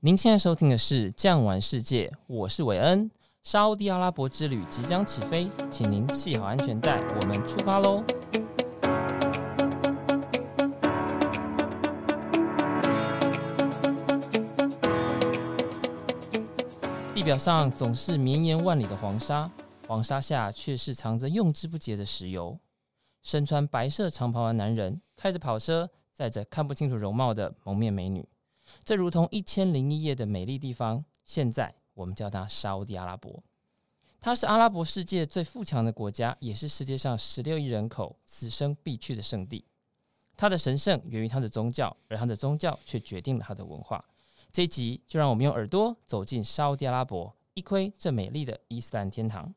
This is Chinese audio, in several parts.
您现在收听的是《酱玩世界》，我是韦恩。沙乌地阿拉伯之旅即将起飞，请您系好安全带，我们出发喽！地表上总是绵延万里的黄沙，黄沙下却是藏着用之不竭的石油。身穿白色长袍的男人，开着跑车，载着看不清楚容貌的蒙面美女。这如同一千零一夜的美丽地方，现在我们叫它沙乌地阿拉伯。它是阿拉伯世界最富强的国家，也是世界上十六亿人口此生必去的圣地。它的神圣源于它的宗教，而它的宗教却决定了它的文化。这一集就让我们用耳朵走进沙乌地阿拉伯，一窥这美丽的伊斯兰天堂。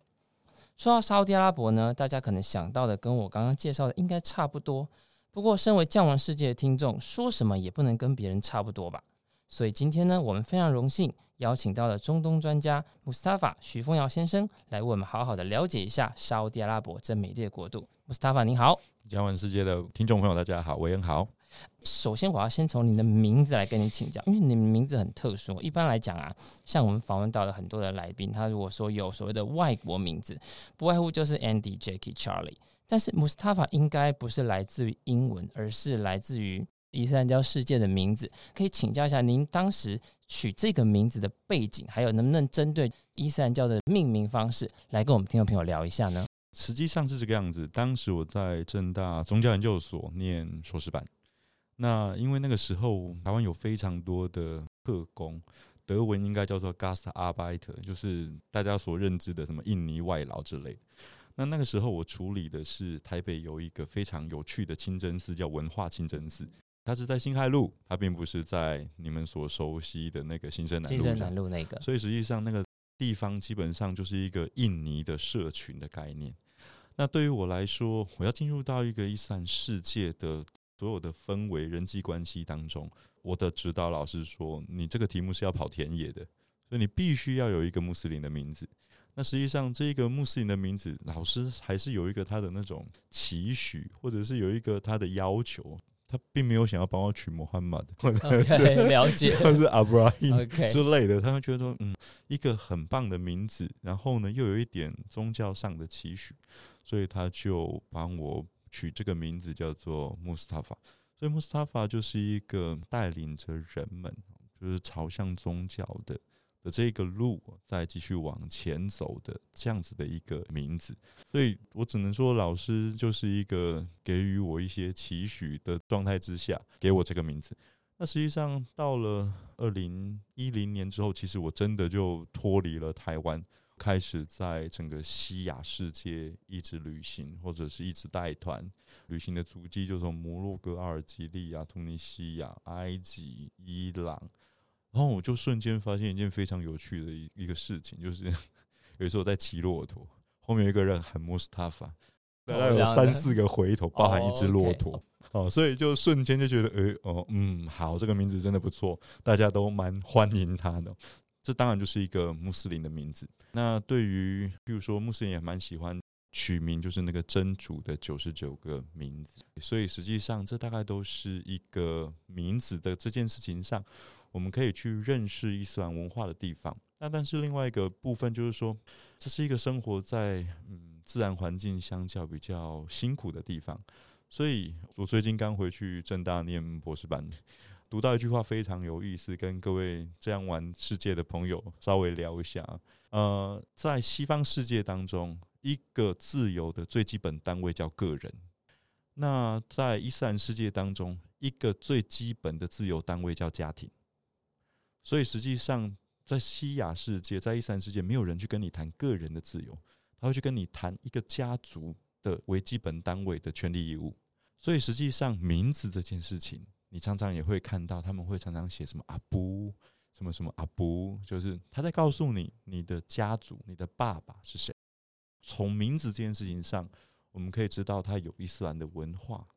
说到沙乌地阿拉伯呢，大家可能想到的跟我刚刚介绍的应该差不多。不过，身为酱玩世界的听众，说什么也不能跟别人差不多吧。所以今天呢，我们非常荣幸邀请到了中东专家穆斯塔法徐凤尧先生来为我们好好的了解一下沙乌地阿拉伯这美丽的国度。穆斯塔法您好，将玩世界的听众朋友大家好，韦恩好。首先我要先从您的名字来跟你请教，因为你的名字很特殊。一般来讲啊，像我们访问到的很多的来宾，他如果说有所谓的外国名字，不外乎就是 Andy、Jackie、Charlie。但是穆斯塔法应该不是来自于英文，而是来自于。伊斯兰教世界的名字，可以请教一下您当时取这个名字的背景，还有能不能针对伊斯兰教的命名方式来跟我们听众朋友聊一下呢？实际上是这个样子。当时我在正大宗教研究所念硕士班，那因为那个时候台湾有非常多的特工，德文应该叫做 Gastarbeiter，就是大家所认知的什么印尼外劳之类。那那个时候我处理的是台北有一个非常有趣的清真寺，叫文化清真寺。它是在辛亥路，它并不是在你们所熟悉的那个新生南路。新生南路那个，所以实际上那个地方基本上就是一个印尼的社群的概念。那对于我来说，我要进入到一个伊斯兰世界的所有的氛围、人际关系当中，我的指导老师说：“你这个题目是要跑田野的，所以你必须要有一个穆斯林的名字。”那实际上，这一个穆斯林的名字，老师还是有一个他的那种期许，或者是有一个他的要求。他并没有想要帮我取穆罕默德，或者了解，或者是阿布拉罕之类的。他会觉得说，嗯，一个很棒的名字，然后呢，又有一点宗教上的期许，所以他就帮我取这个名字叫做穆斯塔法。所以穆斯塔法就是一个带领着人们，就是朝向宗教的。的这个路再继续往前走的这样子的一个名字，所以我只能说，老师就是一个给予我一些期许的状态之下，给我这个名字。那实际上到了二零一零年之后，其实我真的就脱离了台湾，开始在整个西亚世界一直旅行，或者是一直带团旅行的足迹，就从摩洛哥、阿尔及利亚、突尼西亚、埃及、伊朗。然后我就瞬间发现一件非常有趣的一一个事情，就是 有时候在骑骆驼，后面有一个人喊穆斯塔法，大概有三四个回头，包含一只骆驼，哦，所以就瞬间就觉得，诶，哦，嗯，好，这个名字真的不错，大家都蛮欢迎他的。这当然就是一个穆斯林的名字。那对于，比如说穆斯林也蛮喜欢取名，就是那个真主的九十九个名字。所以实际上，这大概都是一个名字的这件事情上。我们可以去认识伊斯兰文化的地方，那但是另外一个部分就是说，这是一个生活在嗯自然环境相较比较辛苦的地方。所以我最近刚回去政大念博士班，读到一句话非常有意思，跟各位这样玩世界的朋友稍微聊一下。呃，在西方世界当中，一个自由的最基本单位叫个人；那在伊斯兰世界当中，一个最基本的自由单位叫家庭。所以实际上，在西亚世界，在伊斯兰世界，没有人去跟你谈个人的自由，他会去跟你谈一个家族的为基本单位的权利义务。所以实际上，名字这件事情，你常常也会看到，他们会常常写什么阿布，什么什么阿布，就是他在告诉你你的家族，你的爸爸是谁。从名字这件事情上，我们可以知道他有伊斯兰的文化。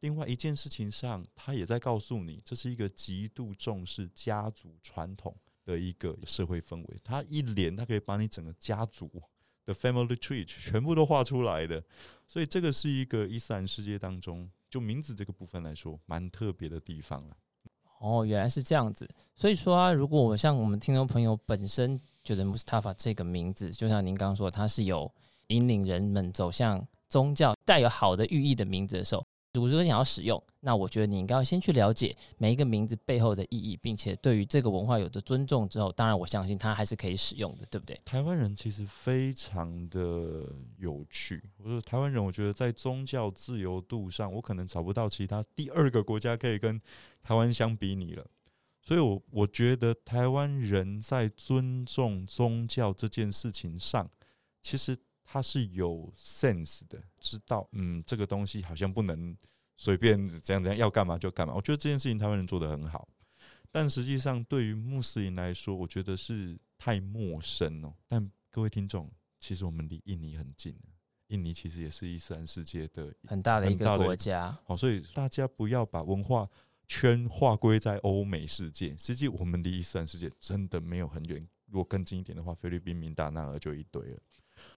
另外一件事情上，他也在告诉你，这是一个极度重视家族传统的一个社会氛围。他一连，他可以把你整个家族 The family tree 全部都画出来的。所以，这个是一个伊斯兰世界当中，就名字这个部分来说，蛮特别的地方了。哦，原来是这样子。所以说啊，如果我像我们听众朋友本身觉得 Mustafa 这个名字，就像您刚刚说，它是有引领人们走向宗教、带有好的寓意的名字的时候。如果说想要使用，那我觉得你应该要先去了解每一个名字背后的意义，并且对于这个文化有的尊重之后，当然我相信它还是可以使用的，对不对？台湾人其实非常的有趣。我说台湾人，我觉得在宗教自由度上，我可能找不到其他第二个国家可以跟台湾相比拟了。所以，我我觉得台湾人在尊重宗教这件事情上，其实。他是有 sense 的，知道嗯，这个东西好像不能随便怎样怎样，要干嘛就干嘛。我觉得这件事情台湾人做得很好，但实际上对于穆斯林来说，我觉得是太陌生哦。但各位听众，其实我们离印尼很近，印尼其实也是伊斯兰世界的很大的一个国家。哦，所以大家不要把文化圈划归在欧美世界，实际我们离伊斯兰世界真的没有很远。如果更近一点的话，菲律宾、明达纳尔就一堆了。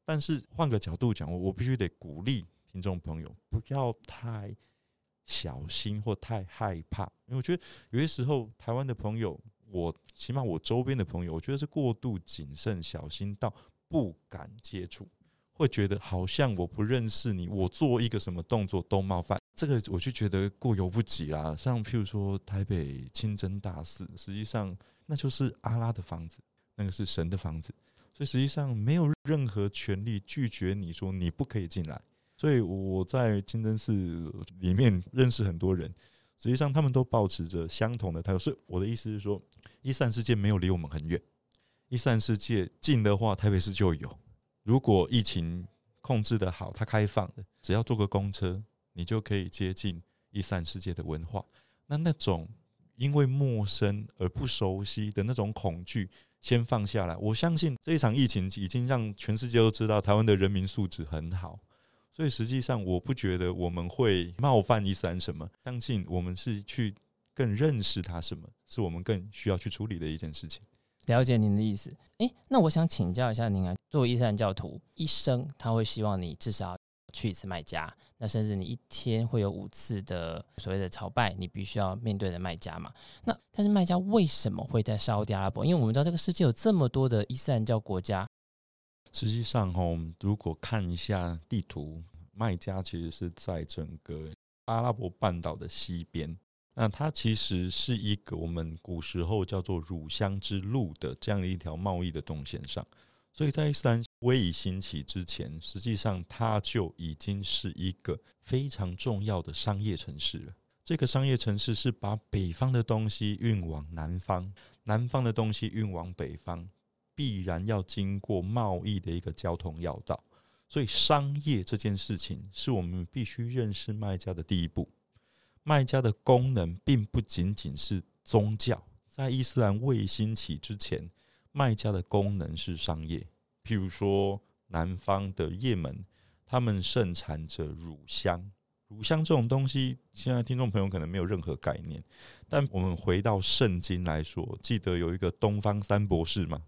但是换个角度讲，我我必须得鼓励听众朋友不要太小心或太害怕，因为我觉得有些时候台湾的朋友，我起码我周边的朋友，我觉得是过度谨慎小心到不敢接触，会觉得好像我不认识你，我做一个什么动作都冒犯，这个我就觉得过犹不及啦。像譬如说台北清真大寺，实际上那就是阿拉的房子，那个是神的房子。所以实际上没有任何权利拒绝你说你不可以进来。所以我在清真寺里面认识很多人，实际上他们都保持着相同的态度。所以我的意思是说，伊斯兰世界没有离我们很远，伊斯兰世界近的话，台北市就有。如果疫情控制得好，它开放的，只要坐个公车，你就可以接近伊斯兰世界的文化。那那种因为陌生而不熟悉的那种恐惧。先放下来，我相信这一场疫情已经让全世界都知道台湾的人民素质很好，所以实际上我不觉得我们会冒犯伊斯兰什么，相信我们是去更认识他什么，是我们更需要去处理的一件事情。了解您的意思，诶，那我想请教一下您啊，作为伊斯兰教徒，一生他会希望你至少去一次麦加，那甚至你一天会有五次的所谓的朝拜，你必须要面对的卖家嘛？那但是卖家为什么会在沙乌地阿拉伯？因为我们知道这个世界有这么多的伊斯兰教国家。实际上，哈，如果看一下地图，卖家其实是在整个阿拉伯半岛的西边。那它其实是一个我们古时候叫做乳香之路的这样的一条贸易的动线上。所以在伊斯兰威仪兴起之前，实际上它就已经是一个非常重要的商业城市了。这个商业城市是把北方的东西运往南方，南方的东西运往北方，必然要经过贸易的一个交通要道。所以商业这件事情是我们必须认识卖家的第一步。卖家的功能并不仅仅是宗教，在伊斯兰未兴起之前。卖家的功能是商业，譬如说南方的叶门，他们盛产着乳香。乳香这种东西，现在听众朋友可能没有任何概念。但我们回到圣经来说，记得有一个东方三博士嘛，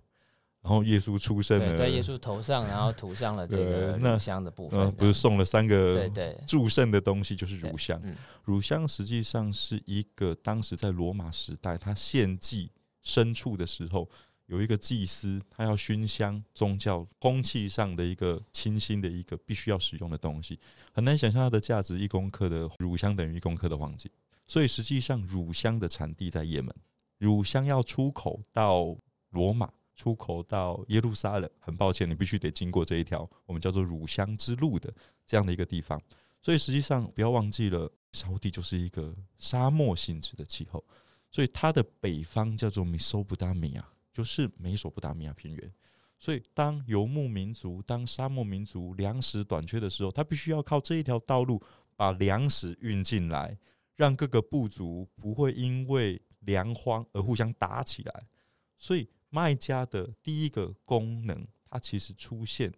然后耶稣出生了，在耶稣头上，然后涂上了这个乳香的部分，呃，不是送了三个对对祝圣的东西，就是乳香。乳香实际上是一个当时在罗马时代，他献祭牲畜的时候。有一个祭司，他要熏香宗教空气上的一个清新的一个必须要使用的东西，很难想象它的价值。一公克的乳香等于一公克的黄金，所以实际上乳香的产地在也门，乳香要出口到罗马，出口到耶路撒冷，很抱歉，你必须得经过这一条我们叫做乳香之路的这样的一个地方。所以实际上不要忘记了，沙乌地就是一个沙漠性质的气候，所以它的北方叫做米索不达米亚。就是美索不达米亚平原，所以当游牧民族、当沙漠民族粮食短缺的时候，他必须要靠这一条道路把粮食运进来，让各个部族不会因为粮荒而互相打起来。所以卖家的第一个功能，它其实出现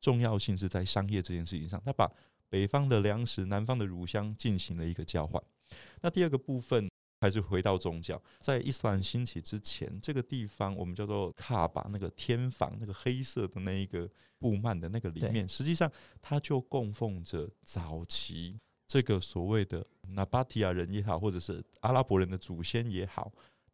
重要性是在商业这件事情上，他把北方的粮食、南方的乳香进行了一个交换。那第二个部分。还是回到宗教，在伊斯兰兴起之前，这个地方我们叫做卡巴，那个天房，那个黑色的那一个布幔的那个里面，实际上它就供奉着早期这个所谓的纳巴提亚人也好，或者是阿拉伯人的祖先也好，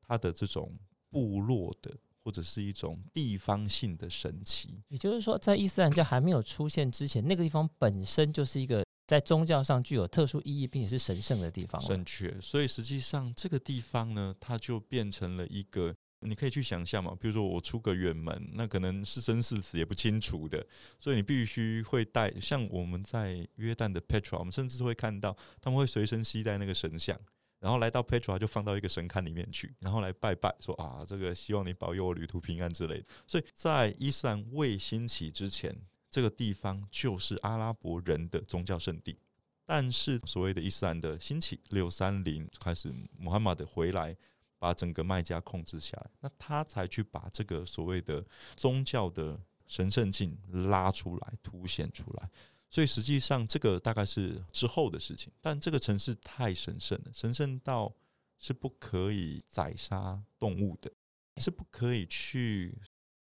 他的这种部落的或者是一种地方性的神奇。也就是说，在伊斯兰教还没有出现之前，那个地方本身就是一个在宗教上具有特殊意义并且是神圣的地方。正确。所以实际上这个地方呢，它就变成了一个。你可以去想象嘛，比如说我出个远门，那可能是生是死也不清楚的，所以你必须会带。像我们在约旦的 Petra，我们甚至会看到他们会随身携带那个神像，然后来到 Petra 就放到一个神龛里面去，然后来拜拜，说啊，这个希望你保佑我旅途平安之类的。所以在伊斯兰未兴起之前，这个地方就是阿拉伯人的宗教圣地。但是所谓的伊斯兰的兴起，六三零开始，穆罕默德回来。把整个麦加控制下来，那他才去把这个所谓的宗教的神圣性拉出来、凸显出来。所以实际上，这个大概是之后的事情。但这个城市太神圣了，神圣到是不可以宰杀动物的，是不可以去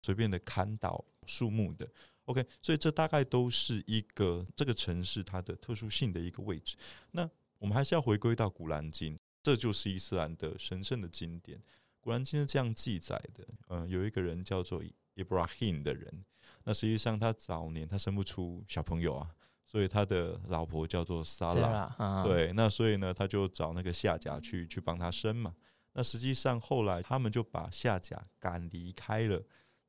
随便的砍倒树木的。OK，所以这大概都是一个这个城市它的特殊性的一个位置。那我们还是要回归到《古兰经》。这就是伊斯兰的神圣的经典，《古兰经》是这样记载的。嗯，有一个人叫做 Ibrahim 的人，那实际上他早年他生不出小朋友啊，所以他的老婆叫做萨拉。对，那所以呢，他就找那个夏甲去去帮他生嘛。那实际上后来他们就把夏甲赶离开了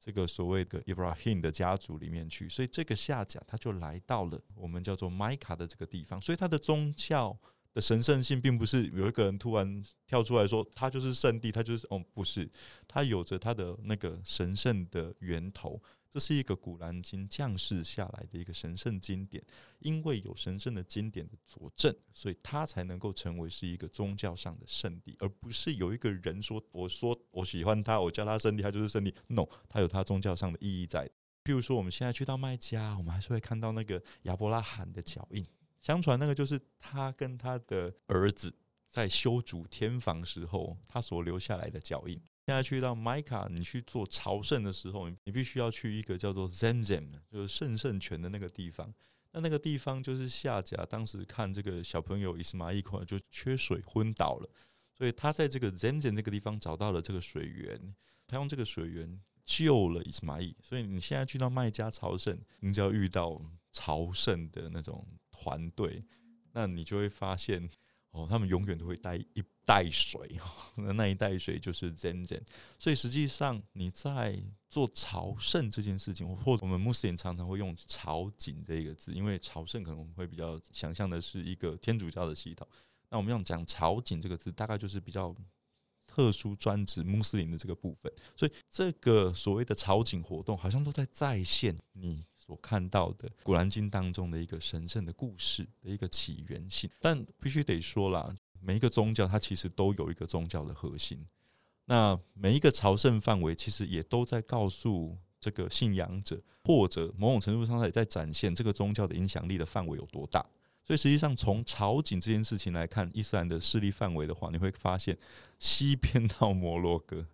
这个所谓的 Ibrahim 的家族里面去，所以这个下甲他就来到了我们叫做麦卡的这个地方，所以他的宗教。的神圣性并不是有一个人突然跳出来说他就是圣地，他就是哦，不是，他有着他的那个神圣的源头。这是一个古兰经降世下来的一个神圣经典，因为有神圣的经典的佐证，所以它才能够成为是一个宗教上的圣地，而不是有一个人说我说我喜欢他，我叫他圣地，他就是圣地。No，他有他宗教上的意义在。譬如说，我们现在去到麦加，我们还是会看到那个亚伯拉罕的脚印。相传那个就是他跟他的儿子在修筑天房时候，他所留下来的脚印。现在去到麦卡，你去做朝圣的时候，你必须要去一个叫做 Zemzem，就是圣圣泉的那个地方。那那个地方就是夏甲当时看这个小朋友伊斯玛仪就缺水昏倒了，所以他在这个 Zemzem 那个地方找到了这个水源，他用这个水源救了伊斯玛仪。所以你现在去到麦加朝圣，你只要遇到朝圣的那种。团队，那你就会发现哦，他们永远都会带一带水，那一带水就是 Zamzam。所以实际上你在做朝圣这件事情，或我们穆斯林常常会用朝觐这个字，因为朝圣可能我们会比较想象的是一个天主教的系统。那我们用讲朝觐这个字，大概就是比较特殊专指穆斯林的这个部分。所以这个所谓的朝觐活动，好像都在再现你。所看到的《古兰经》当中的一个神圣的故事的一个起源性，但必须得说啦，每一个宗教它其实都有一个宗教的核心。那每一个朝圣范围其实也都在告诉这个信仰者，或者某种程度上也在展现这个宗教的影响力的范围有多大。所以实际上从朝觐这件事情来看，伊斯兰的势力范围的话，你会发现西边到摩洛哥，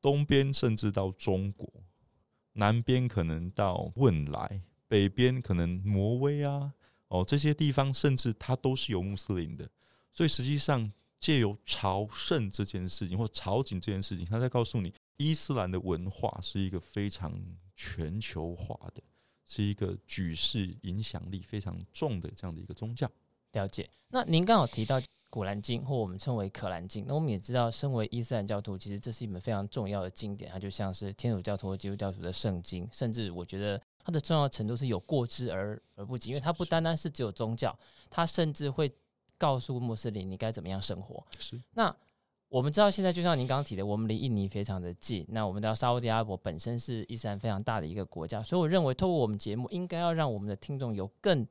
东边甚至到中国。南边可能到汶莱，北边可能挪威啊，哦，这些地方甚至它都是有穆斯林的，所以实际上借由朝圣这件事情或朝觐这件事情，他在告诉你，伊斯兰的文化是一个非常全球化的，是一个举世影响力非常重的这样的一个宗教。了解。那您刚好提到。古兰经，或我们称为可兰经。那我们也知道，身为伊斯兰教徒，其实这是一门非常重要的经典，它就像是天主教徒和基督教徒的圣经。甚至我觉得它的重要程度是有过之而而不及，因为它不单单是只有宗教，它甚至会告诉穆斯林你该怎么样生活。是。那我们知道，现在就像您刚刚提的，我们离印尼非常的近。那我们知道，沙乌地阿拉伯本身是伊斯兰非常大的一个国家，所以我认为，透过我们节目，应该要让我们的听众有更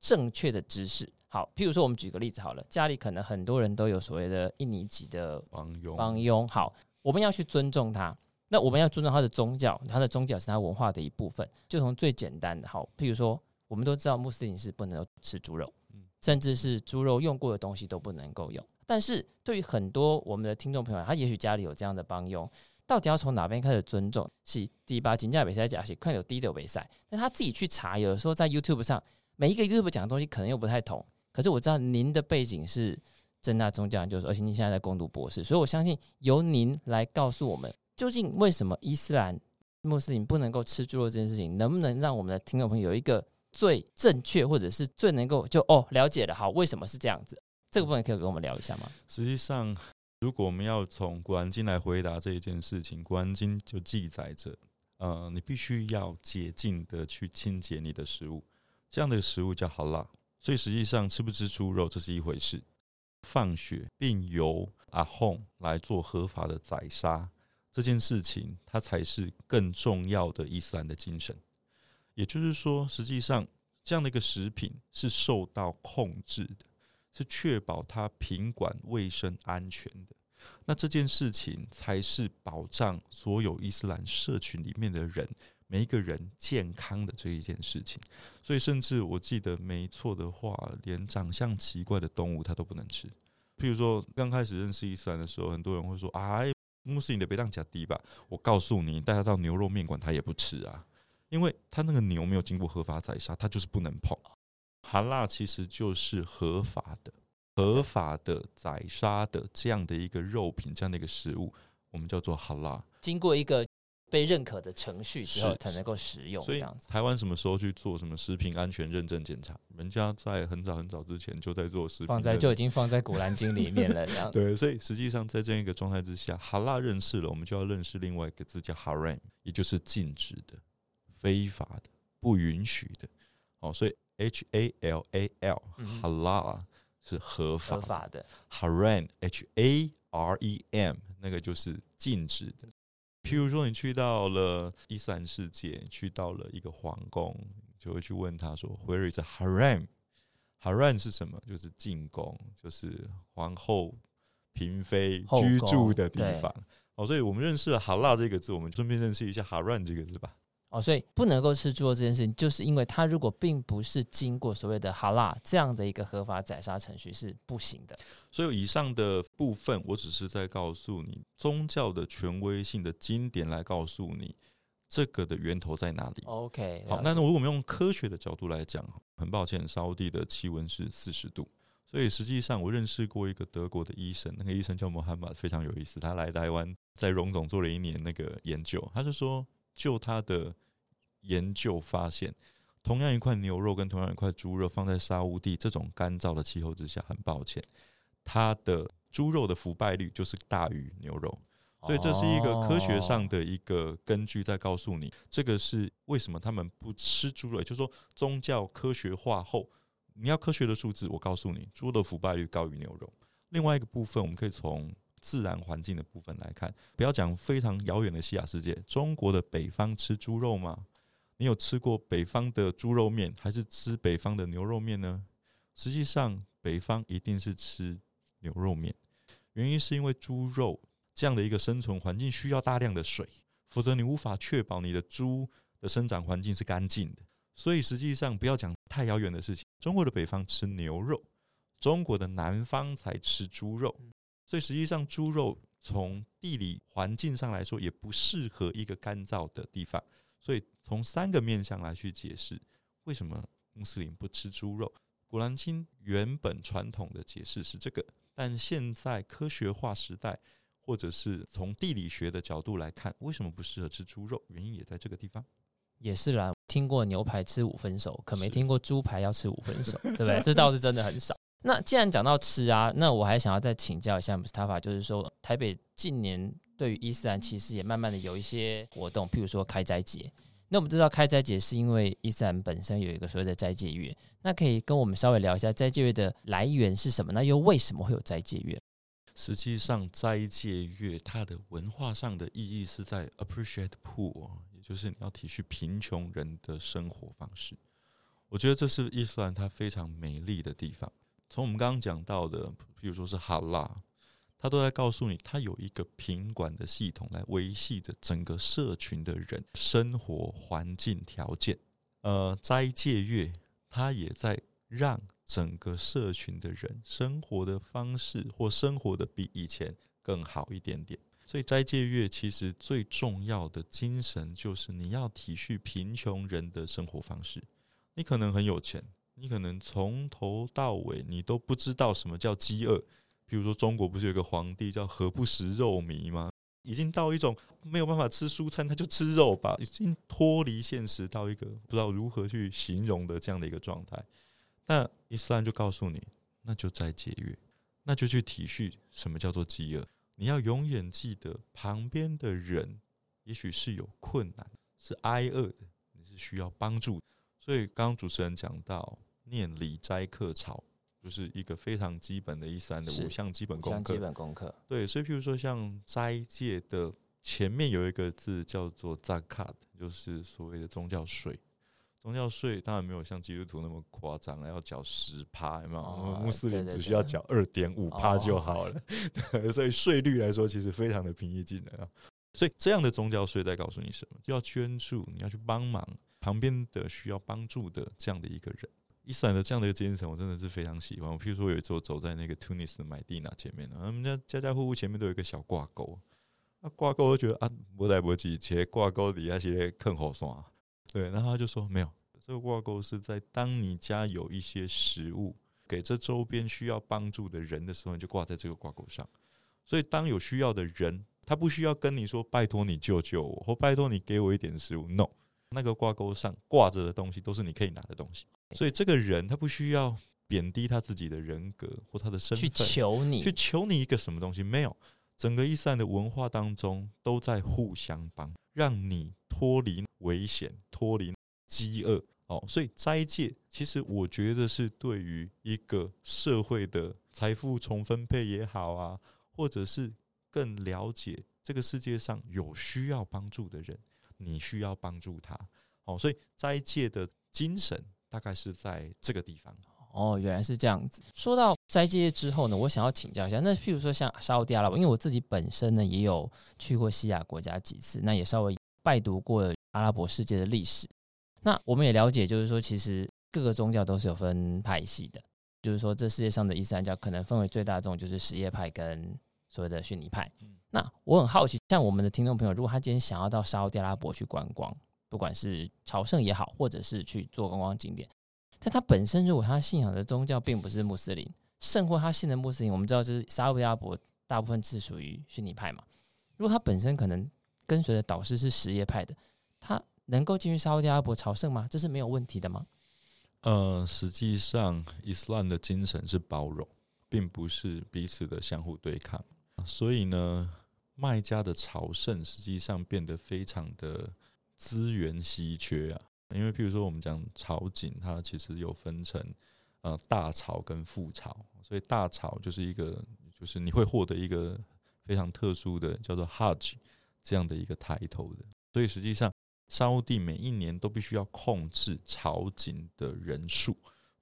正确的知识。好，譬如说，我们举个例子好了，家里可能很多人都有所谓的印尼籍的帮佣。帮佣，好，我们要去尊重他。那我们要尊重他的宗教，他的宗教是他文化的一部分。就从最简单的，好，譬如说，我们都知道穆斯林是不能够吃猪肉，甚至是猪肉用过的东西都不能够用。但是对于很多我们的听众朋友，他也许家里有这样的帮佣，到底要从哪边开始尊重？是第八金价比赛假是快有低的比赛，但他自己去查，有的时候在 YouTube 上，每一个 YouTube 讲的东西可能又不太同。可是我知道您的背景是政大宗教研究，而且您现在在攻读博士，所以我相信由您来告诉我们，究竟为什么伊斯兰穆斯林不能够吃猪肉这件事情，能不能让我们的听众朋友有一个最正确，或者是最能够就哦了解的好，为什么是这样子？这个部分可以跟我们聊一下吗？实际上，如果我们要从古兰经来回答这一件事情，古兰经就记载着，呃，你必须要洁净的去清洁你的食物，这样的食物叫哈拉。所以实际上，吃不吃猪肉这是一回事，放血并由阿訇来做合法的宰杀这件事情，它才是更重要的伊斯兰的精神。也就是说，实际上这样的一个食品是受到控制的，是确保它品管卫生安全的。那这件事情才是保障所有伊斯兰社群里面的人，每一个人健康的这一件事情。所以，甚至我记得没错的话，连长相奇怪的动物它都不能吃。譬如说，刚开始认识伊斯兰的时候，很多人会说：“哎，穆斯林的别当假低吧。”我告诉你，带他到牛肉面馆，他也不吃啊，因为他那个牛没有经过合法宰杀，它就是不能碰。哈拉其实就是合法的。合法的宰杀的这样的一个肉品，这样的一个食物，我们叫做哈拉。经过一个被认可的程序之后，才能够食用。所以台湾什么时候去做什么食品安全认证检查？人家在很早很早之前就在做食品，放在就已经放在古兰经里面了。这样 对，所以实际上在这样一个状态之下，哈拉认识了，我们就要认识另外一个字叫 haram，也就是禁止的、非法的、不允许的。哦，所以 H A L A L 哈拉。是合法的，合法的，Haram H A R E M 那个就是禁止的。譬如说，你去到了伊斯兰世界，去到了一个皇宫，就会去问他说：“Where is Haram？Haram 是什么？就是进宫，就是皇后、嫔妃居住的地方。”哦，所以我们认识了“哈拉”这个字，我们顺便认识一下 “Haram” 这个字吧。哦，所以不能够吃猪肉这件事情，就是因为它如果并不是经过所谓的哈拉这样的一个合法宰杀程序是不行的。所以以上的部分，我只是在告诉你宗教的权威性的经典来告诉你这个的源头在哪里。OK，好，那如果我们用科学的角度来讲，很抱歉，沙乌地的气温是四十度，所以实际上我认识过一个德国的医生，那个医生叫穆罕默，非常有意思，他来台湾在荣总做了一年那个研究，他就说。就他的研究发现，同样一块牛肉跟同样一块猪肉放在沙乌地这种干燥的气候之下，很抱歉，它的猪肉的腐败率就是大于牛肉，所以这是一个科学上的一个根据，在告诉你这个是为什么他们不吃猪肉。就是说，宗教科学化后，你要科学的数字，我告诉你，猪的腐败率高于牛肉。另外一个部分，我们可以从。自然环境的部分来看，不要讲非常遥远的西亚世界，中国的北方吃猪肉吗？你有吃过北方的猪肉面，还是吃北方的牛肉面呢？实际上，北方一定是吃牛肉面，原因是因为猪肉这样的一个生存环境需要大量的水，否则你无法确保你的猪的生长环境是干净的。所以实际上，不要讲太遥远的事情，中国的北方吃牛肉，中国的南方才吃猪肉。所以实际上，猪肉从地理环境上来说，也不适合一个干燥的地方。所以从三个面向来去解释，为什么穆斯林不吃猪肉。古兰经原本传统的解释是这个，但现在科学化时代，或者是从地理学的角度来看，为什么不适合吃猪肉？原因也在这个地方。也是啦，听过牛排吃五分熟，可没听过猪排要吃五分熟，对不对？这倒是真的很少。那既然讲到吃啊，那我还想要再请教一下 Mustafa，就是说台北近年对于伊斯兰其实也慢慢的有一些活动，譬如说开斋节。那我们知道开斋节是因为伊斯兰本身有一个所谓的斋戒月，那可以跟我们稍微聊一下斋戒月的来源是什么？那又为什么会有斋戒月？实际上，斋戒月它的文化上的意义是在 appreciate poor，也就是你要体恤贫穷人的生活方式。我觉得这是伊斯兰它非常美丽的地方。从我们刚刚讲到的，比如说是哈拉，他都在告诉你，他有一个品管的系统来维系着整个社群的人生活环境条件。呃，斋戒月，他也在让整个社群的人生活的方式或生活的比以前更好一点点。所以斋戒月其实最重要的精神就是你要体恤贫穷人的生活方式。你可能很有钱。你可能从头到尾你都不知道什么叫饥饿。比如说，中国不是有个皇帝叫何不食肉糜吗？已经到一种没有办法吃蔬菜，他就吃肉吧，已经脱离现实到一个不知道如何去形容的这样的一个状态。那伊斯兰就告诉你，那就再节约，那就去体恤什么叫做饥饿。你要永远记得，旁边的人也许是有困难，是挨饿的，你是需要帮助。所以刚刚主持人讲到念礼斋客朝。就是一个非常基本的伊斯兰的五项基本功课。基本功课。对，所以譬如说像斋戒的前面有一个字叫做 zakat，就是所谓的宗教税。宗教税当然没有像基督徒那么夸张了，要缴十趴，有没有？哦、穆斯林只需要缴二点五趴就好了。所以税率来说其实非常的平易近人啊。所以这样的宗教税在告诉你什么？就要捐助，你要去帮忙旁边的需要帮助的这样的一个人。伊斯兰的这样的一个精神，我真的是非常喜欢。我譬如说，有一次我走在那个 Tunis 的麦地那前面，他们家家家户户前面都有一个小挂钩。那挂钩，我觉得啊，不来不及，且挂钩底下写坑好爽。对，然后他就说没有，这个挂钩是在当你家有一些食物给这周边需要帮助的人的时候，你就挂在这个挂钩上。所以，当有需要的人，他不需要跟你说拜托你救救我，或拜托你给我一点食物。No，那个挂钩上挂着的东西都是你可以拿的东西。所以这个人他不需要贬低他自己的人格或他的身份，去求你，去求你一个什么东西？没有，整个伊斯兰的文化当中都在互相帮，让你脱离危险，脱离饥饿。哦，所以斋戒其实我觉得是对于一个社会的财富重分配也好啊，或者是更了解这个世界上有需要帮助的人，你需要帮助他。哦，所以斋戒的精神。大概是在这个地方哦，原来是这样子。说到斋戒之后呢，我想要请教一下，那譬如说像沙乌地阿拉伯，因为我自己本身呢也有去过西亚国家几次，那也稍微拜读过阿拉伯世界的历史。那我们也了解，就是说其实各个宗教都是有分派系的，就是说这世界上的伊斯兰教可能分为最大众就是什叶派跟所谓的逊尼派。那我很好奇，像我们的听众朋友，如果他今天想要到沙乌地阿拉伯去观光。不管是朝圣也好，或者是去做观光景点，但他本身如果他信仰的宗教并不是穆斯林，甚或他信的穆斯林，我们知道就是沙乌地阿拉伯大部分是属于逊尼派嘛。如果他本身可能跟随的导师是什叶派的，他能够进去沙乌地阿拉伯朝圣吗？这是没有问题的吗？呃，实际上，伊斯兰的精神是包容，并不是彼此的相互对抗。所以呢，卖家的朝圣实际上变得非常的。资源稀缺啊，因为譬如说我们讲朝景，它其实有分成呃大朝跟副朝，所以大朝就是一个就是你会获得一个非常特殊的叫做 Hajj 这样的一个抬头的，所以实际上沙乌地每一年都必须要控制朝景的人数，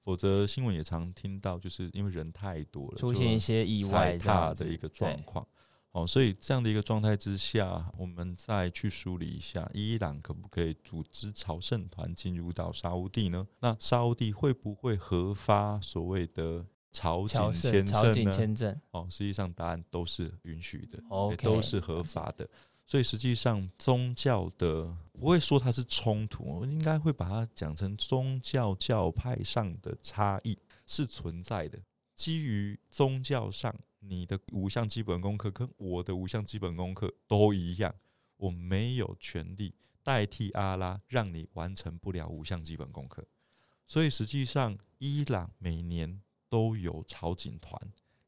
否则新闻也常听到就是因为人太多了，出现一些意外踏的一个状况。哦，所以这样的一个状态之下，我们再去梳理一下，伊朗可不可以组织朝圣团进入到沙乌地呢？那沙乌地会不会核发所谓的朝觐签证呢？哦，实际上答案都是允许的也都是合法的。所以实际上宗教的不会说它是冲突，我应该会把它讲成宗教教派上的差异是存在的，基于宗教上。你的五项基本功课跟我的五项基本功课都一样，我没有权利代替阿拉让你完成不了五项基本功课。所以实际上，伊朗每年都有朝觐团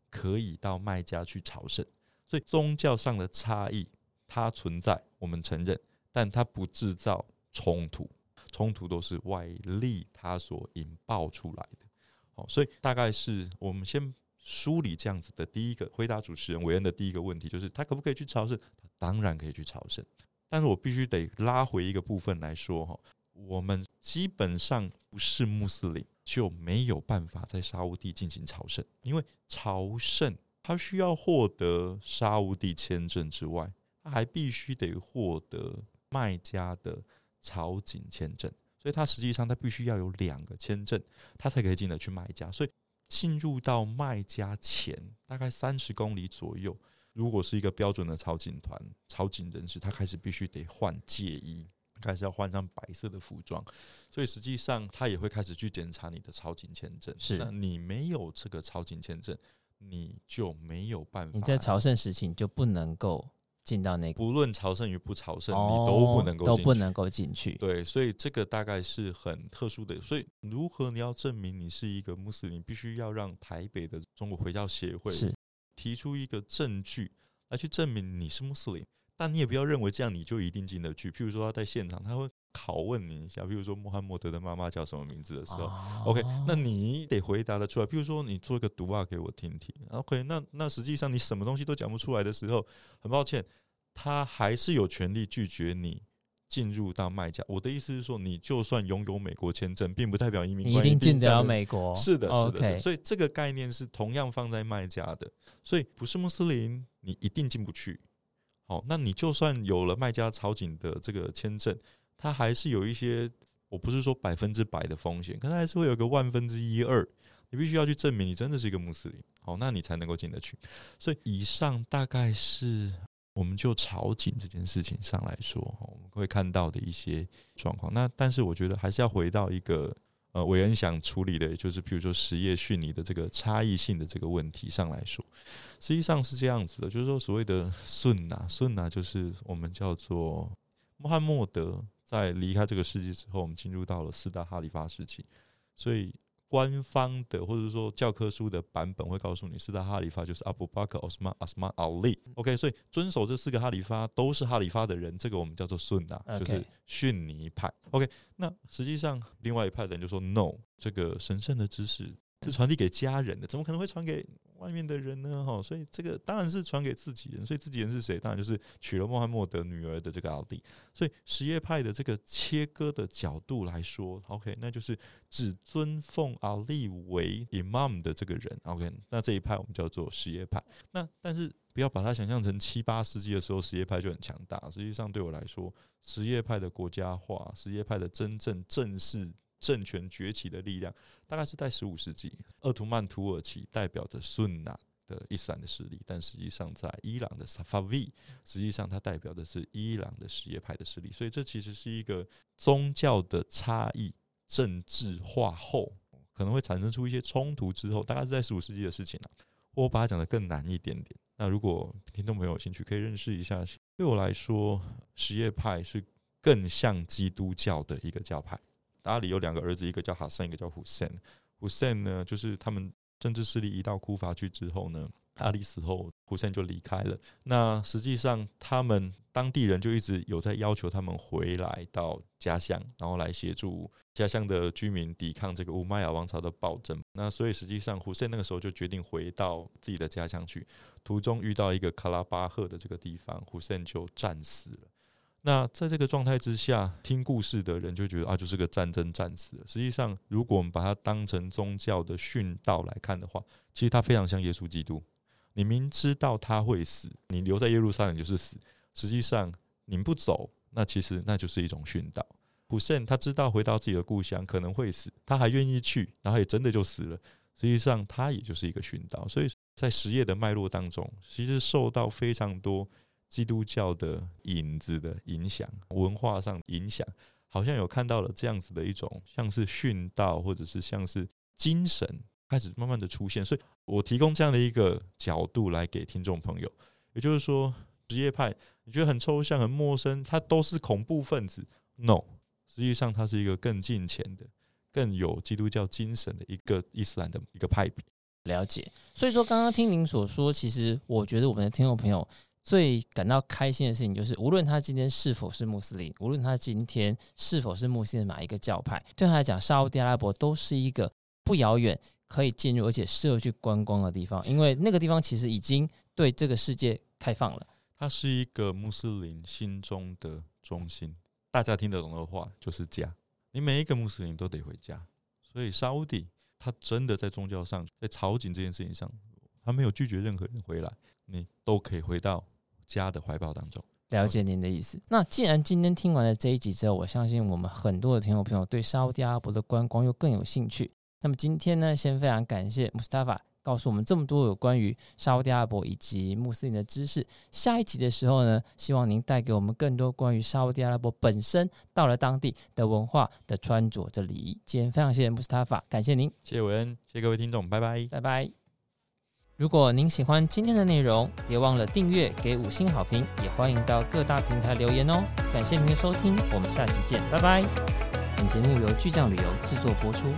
可以到麦加去朝圣。所以宗教上的差异它存在，我们承认，但它不制造冲突，冲突都是外力它所引爆出来的。好，所以大概是我们先。梳理这样子的第一个回答主持人韦恩的第一个问题，就是他可不可以去朝圣？他当然可以去朝圣，但是我必须得拉回一个部分来说哈，我们基本上不是穆斯林就没有办法在沙乌地进行朝圣，因为朝圣他需要获得沙乌地签证之外，他还必须得获得卖家的朝觐签证，所以他实际上他必须要有两个签证，他才可以进得去卖家，所以。进入到麦加前大概三十公里左右，如果是一个标准的朝觐团、朝觐人士，他开始必须得换戒衣，开始要换上白色的服装，所以实际上他也会开始去检查你的超警签证。是，那你没有这个超警签证，你就没有办法。你在朝圣时期你就不能够进到那个，不论朝圣与不朝圣，哦、你都不能够都不能够进去。对，所以这个大概是很特殊的。所以如何你要证明你是一个穆斯林，必须要让台北的中国回教协会是提出一个证据来去证明你是穆斯林。但你也不要认为这样你就一定进得去。譬如说他在现场，他会拷问你一下，譬如说穆罕默德的妈妈叫什么名字的时候、哦、，OK，那你得回答得出来。譬如说你做一个读啊给我听听，OK，那那实际上你什么东西都讲不出来的时候，很抱歉，他还是有权利拒绝你进入到卖家。我的意思是说，你就算拥有美国签证，并不代表移民一定进得了美国。是的，是的所以这个概念是同样放在卖家的。所以不是穆斯林，你一定进不去。哦，那你就算有了卖家超紧的这个签证，它还是有一些，我不是说百分之百的风险，可能还是会有个万分之一二，你必须要去证明你真的是一个穆斯林，好，那你才能够进得去。所以以上大概是我们就超紧这件事情上来说，我们会看到的一些状况。那但是我觉得还是要回到一个。呃，韦恩想处理的，就是比如说实业逊尼的这个差异性的这个问题上来说，实际上是这样子的，就是说所谓的顺呐，顺呐，就是我们叫做穆罕默德在离开这个世界之后，我们进入到了四大哈里发时期，所以。官方的或者说教科书的版本会告诉你，四大哈里发就是阿布巴克、奥斯曼、阿斯曼、阿利。OK，所以遵守这四个哈里发都是哈里发的人，这个我们叫做顺啊就是逊尼派。OK，那实际上另外一派的人就说，No，这个神圣的知识是传递给家人的，怎么可能会传给？外面的人呢？哈，所以这个当然是传给自己人。所以自己人是谁？当然就是娶了穆罕默德女儿的这个阿里。所以什叶派的这个切割的角度来说，OK，那就是只尊奉阿里为 Imam 的这个人。OK，那这一派我们叫做什叶派。那但是不要把它想象成七八世纪的时候什叶派就很强大。实际上对我来说，什叶派的国家化，什叶派的真正正式。政权崛起的力量，大概是在十五世纪，鄂图曼土耳其代表着逊纳的伊斯兰的势力，但实际上在伊朗的萨法维，实际上它代表的是伊朗的什叶派的势力，所以这其实是一个宗教的差异，政治化后可能会产生出一些冲突之后，大概是在十五世纪的事情了。我把它讲得更难一点点，那如果听众朋友有兴趣，可以认识一下。对我来说，什叶派是更像基督教的一个教派。阿里有两个儿子，一个叫哈森，一个叫胡森。胡森呢，就是他们政治势力移到库法去之后呢，阿里死后，胡森就离开了。那实际上，他们当地人就一直有在要求他们回来到家乡，然后来协助家乡的居民抵抗这个乌玛雅王朝的暴政。那所以实际上，胡森那个时候就决定回到自己的家乡去。途中遇到一个卡拉巴赫的这个地方，胡森就战死了。那在这个状态之下，听故事的人就觉得啊，就是个战争战死。实际上，如果我们把它当成宗教的训道来看的话，其实它非常像耶稣基督。你明知道他会死，你留在耶路撒冷就是死。实际上，你不走，那其实那就是一种训导。胡塞他知道回到自己的故乡可能会死，他还愿意去，然后也真的就死了。实际上，他也就是一个训道。所以在实业的脉络当中，其实受到非常多。基督教的影子的影响，文化上影响，好像有看到了这样子的一种，像是训道或者是像是精神开始慢慢的出现，所以我提供这样的一个角度来给听众朋友，也就是说，职业派你觉得很抽象、很陌生，它都是恐怖分子？No，实际上它是一个更近前的、更有基督教精神的一个伊斯兰的一个派别。了解，所以说刚刚听您所说，其实我觉得我们的听众朋友。最感到开心的事情就是，无论他今天是否是穆斯林，无论他今天是否是穆斯林哪一个教派，对他来讲，沙乌地阿拉伯都是一个不遥远可以进入而且适合去观光的地方，因为那个地方其实已经对这个世界开放了。它是一个穆斯林心中的中心，大家听得懂的话就是家。你每一个穆斯林都得回家，所以沙乌地他真的在宗教上，在朝觐这件事情上，他没有拒绝任何人回来。你都可以回到家的怀抱当中。了解您的意思。那既然今天听完了这一集之后，我相信我们很多的听众朋友对沙乌地阿拉伯的观光又更有兴趣。那么今天呢，先非常感谢 Mustafa 告诉我们这么多有关于沙乌地阿拉伯以及穆斯林的知识。下一集的时候呢，希望您带给我们更多关于沙乌地阿拉伯本身到了当地的文化的穿着这礼仪。今天非常谢谢穆斯塔法，感谢您，谢谢韦恩，谢谢各位听众，拜拜，拜拜。如果您喜欢今天的内容，别忘了订阅、给五星好评，也欢迎到各大平台留言哦。感谢您的收听，我们下期见，拜拜。本节目由巨匠旅游制作播出。